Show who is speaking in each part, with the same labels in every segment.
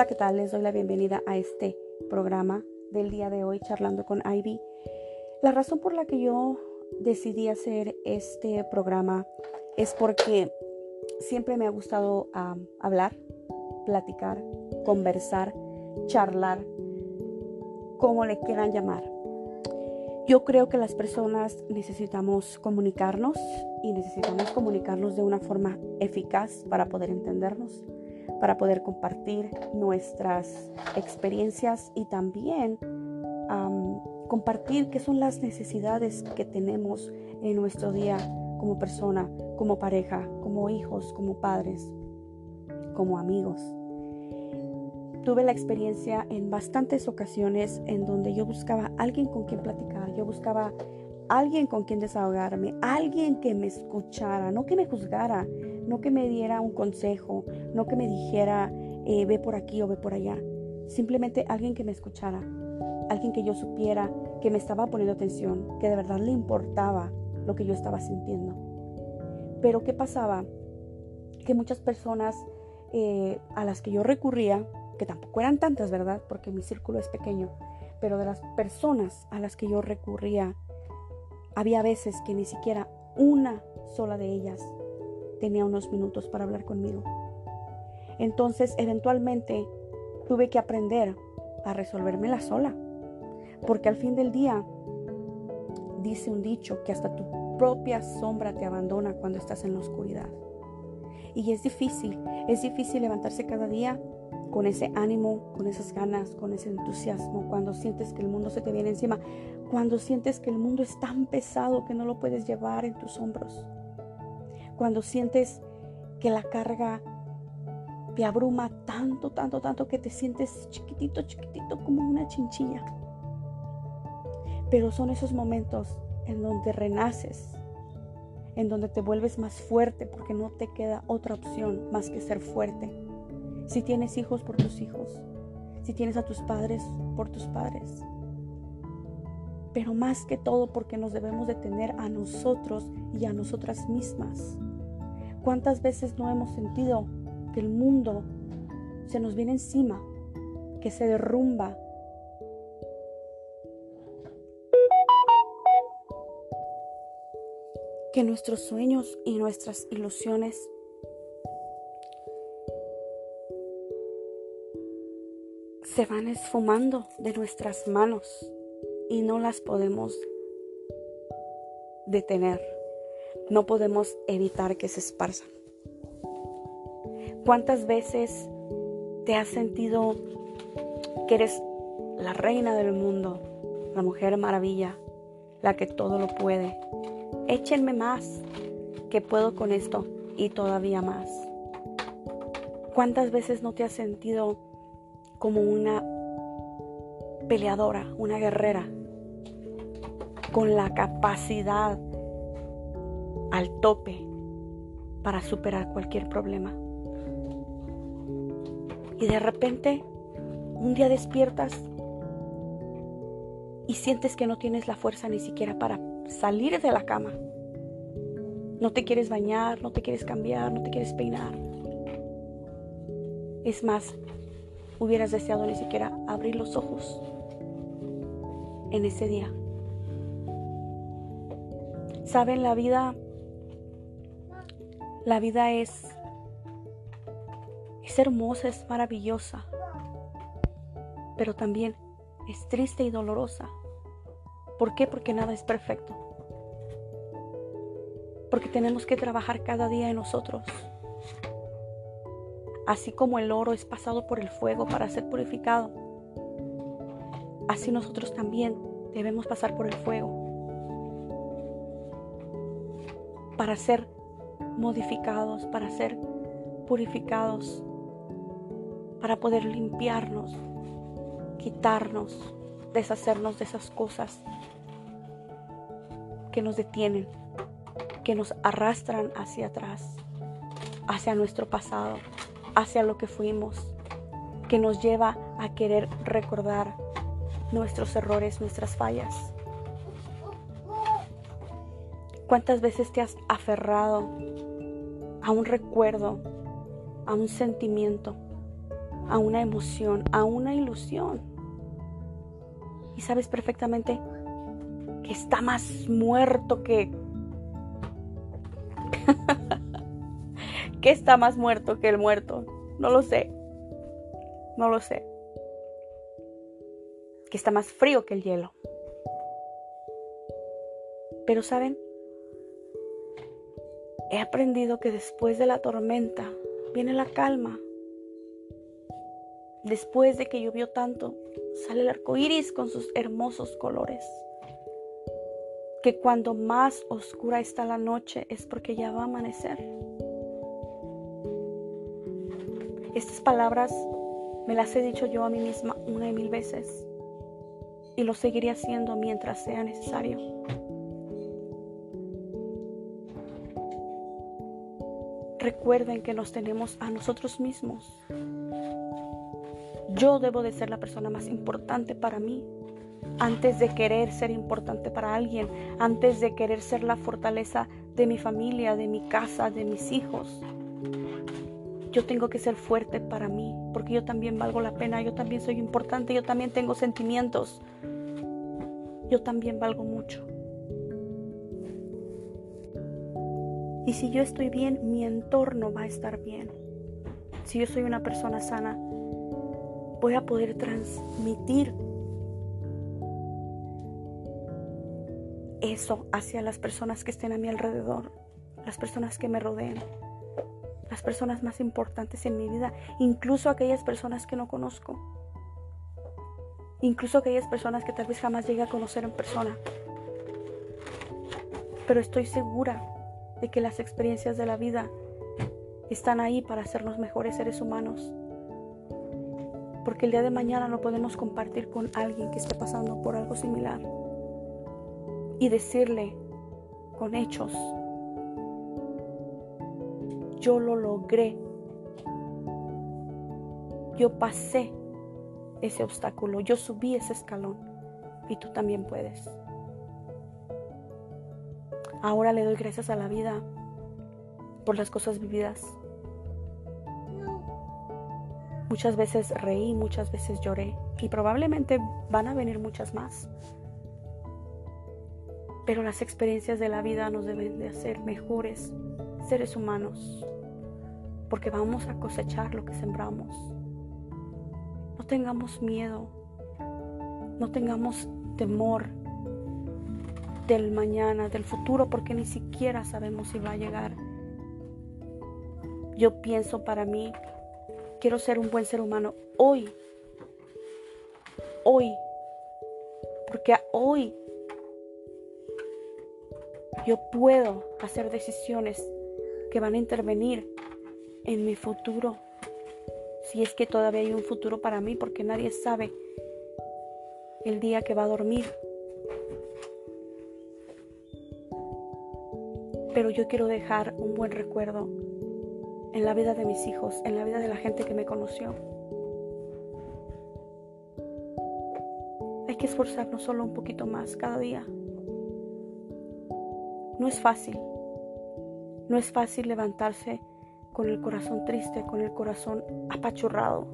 Speaker 1: Hola, ¿qué tal? Les doy la bienvenida a este programa del día de hoy, charlando con Ivy. La razón por la que yo decidí hacer este programa es porque siempre me ha gustado hablar, platicar, conversar, charlar, como le quieran llamar. Yo creo que las personas necesitamos comunicarnos y necesitamos comunicarnos de una forma eficaz para poder entendernos para poder compartir nuestras experiencias y también compartir qué son las necesidades que tenemos en nuestro día como persona, como pareja, como hijos, como padres, como amigos. Tuve la experiencia en bastantes ocasiones en donde yo buscaba alguien con quien platicar, yo buscaba alguien con quien desahogarme, alguien que me escuchara, no que me juzgara, no que me diera un consejo, no que me dijera eh, ve por aquí o ve por allá, simplemente alguien que me escuchara, alguien que yo supiera que me estaba poniendo atención, que de verdad le importaba lo que yo estaba sintiendo. Pero ¿qué pasaba? Que muchas personas eh, a las que yo recurría, que tampoco eran tantas, ¿verdad? Porque mi círculo es pequeño, pero de las personas a las que yo recurría, había veces que ni siquiera una sola de ellas tenía unos minutos para hablar conmigo. Entonces, eventualmente, tuve que aprender a resolvérmela sola. Porque al fin del día, dice un dicho que hasta tu propia sombra te abandona cuando estás en la oscuridad. Y es difícil, es difícil levantarse cada día con ese ánimo, con esas ganas, con ese entusiasmo, cuando sientes que el mundo se te viene encima, cuando sientes que el mundo es tan pesado que no lo puedes llevar en tus hombros cuando sientes que la carga te abruma tanto, tanto, tanto que te sientes chiquitito, chiquitito como una chinchilla. Pero son esos momentos en donde renaces, en donde te vuelves más fuerte porque no te queda otra opción más que ser fuerte. Si tienes hijos por tus hijos, si tienes a tus padres por tus padres. Pero más que todo porque nos debemos de tener a nosotros y a nosotras mismas. ¿Cuántas veces no hemos sentido que el mundo se nos viene encima, que se derrumba? Que nuestros sueños y nuestras ilusiones se van esfumando de nuestras manos y no las podemos detener no podemos evitar que se esparzan. ¿Cuántas veces te has sentido que eres la reina del mundo, la mujer maravilla, la que todo lo puede? Échenme más, que puedo con esto y todavía más. ¿Cuántas veces no te has sentido como una peleadora, una guerrera, con la capacidad al tope para superar cualquier problema. Y de repente, un día despiertas y sientes que no tienes la fuerza ni siquiera para salir de la cama. No te quieres bañar, no te quieres cambiar, no te quieres peinar. Es más, hubieras deseado ni siquiera abrir los ojos en ese día. Saben, la vida la vida es, es hermosa, es maravillosa, pero también es triste y dolorosa. ¿Por qué? Porque nada es perfecto. Porque tenemos que trabajar cada día en nosotros. Así como el oro es pasado por el fuego para ser purificado, así nosotros también debemos pasar por el fuego para ser modificados, para ser purificados, para poder limpiarnos, quitarnos, deshacernos de esas cosas que nos detienen, que nos arrastran hacia atrás, hacia nuestro pasado, hacia lo que fuimos, que nos lleva a querer recordar nuestros errores, nuestras fallas. ¿Cuántas veces te has aferrado a un recuerdo, a un sentimiento, a una emoción, a una ilusión. Y sabes perfectamente que está más muerto que... que está más muerto que el muerto. No lo sé. No lo sé. Que está más frío que el hielo. Pero saben, he aprendido que después de la tormenta viene la calma. Después de que llovió tanto, sale el arco iris con sus hermosos colores. Que cuando más oscura está la noche es porque ya va a amanecer. Estas palabras me las he dicho yo a mí misma una y mil veces y lo seguiré haciendo mientras sea necesario. Recuerden que nos tenemos a nosotros mismos. Yo debo de ser la persona más importante para mí. Antes de querer ser importante para alguien, antes de querer ser la fortaleza de mi familia, de mi casa, de mis hijos. Yo tengo que ser fuerte para mí, porque yo también valgo la pena, yo también soy importante, yo también tengo sentimientos. Yo también valgo mucho. Y si yo estoy bien, mi entorno va a estar bien. Si yo soy una persona sana, voy a poder transmitir eso hacia las personas que estén a mi alrededor, las personas que me rodeen, las personas más importantes en mi vida, incluso aquellas personas que no conozco, incluso aquellas personas que tal vez jamás llegue a conocer en persona. Pero estoy segura de que las experiencias de la vida están ahí para hacernos mejores seres humanos. Porque el día de mañana lo podemos compartir con alguien que esté pasando por algo similar. Y decirle con hechos, yo lo logré. Yo pasé ese obstáculo, yo subí ese escalón y tú también puedes. Ahora le doy gracias a la vida por las cosas vividas. Muchas veces reí, muchas veces lloré y probablemente van a venir muchas más. Pero las experiencias de la vida nos deben de hacer mejores seres humanos porque vamos a cosechar lo que sembramos. No tengamos miedo, no tengamos temor del mañana, del futuro, porque ni siquiera sabemos si va a llegar. Yo pienso para mí, quiero ser un buen ser humano hoy, hoy, porque hoy yo puedo hacer decisiones que van a intervenir en mi futuro, si es que todavía hay un futuro para mí, porque nadie sabe el día que va a dormir. Pero yo quiero dejar un buen recuerdo en la vida de mis hijos, en la vida de la gente que me conoció. Hay que esforzarnos solo un poquito más cada día. No es fácil. No es fácil levantarse con el corazón triste, con el corazón apachurrado,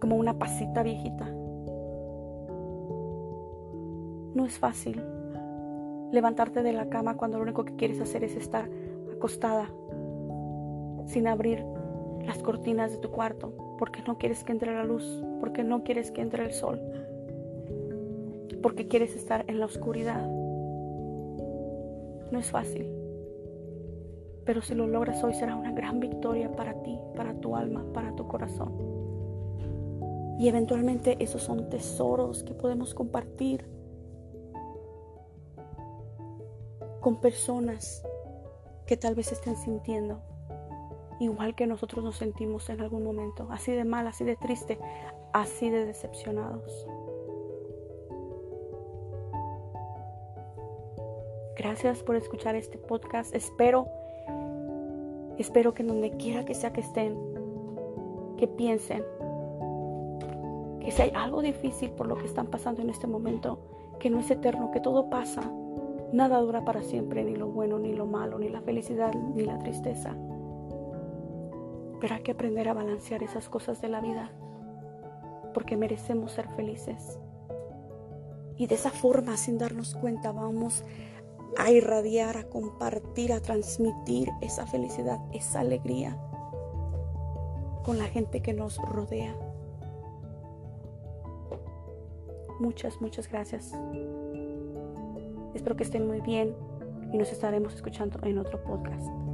Speaker 1: como una pasita viejita. No es fácil levantarte de la cama cuando lo único que quieres hacer es estar acostada sin abrir las cortinas de tu cuarto porque no quieres que entre la luz, porque no quieres que entre el sol, porque quieres estar en la oscuridad. No es fácil, pero si lo logras hoy será una gran victoria para ti, para tu alma, para tu corazón. Y eventualmente esos son tesoros que podemos compartir con personas que tal vez estén sintiendo igual que nosotros nos sentimos en algún momento, así de mal, así de triste, así de decepcionados. Gracias por escuchar este podcast. Espero, espero que donde quiera que sea que estén, que piensen que si hay algo difícil por lo que están pasando en este momento, que no es eterno, que todo pasa, Nada dura para siempre, ni lo bueno, ni lo malo, ni la felicidad, ni la tristeza. Pero hay que aprender a balancear esas cosas de la vida, porque merecemos ser felices. Y de esa forma, sin darnos cuenta, vamos a irradiar, a compartir, a transmitir esa felicidad, esa alegría con la gente que nos rodea. Muchas, muchas gracias. Espero que estén muy bien y nos estaremos escuchando en otro podcast.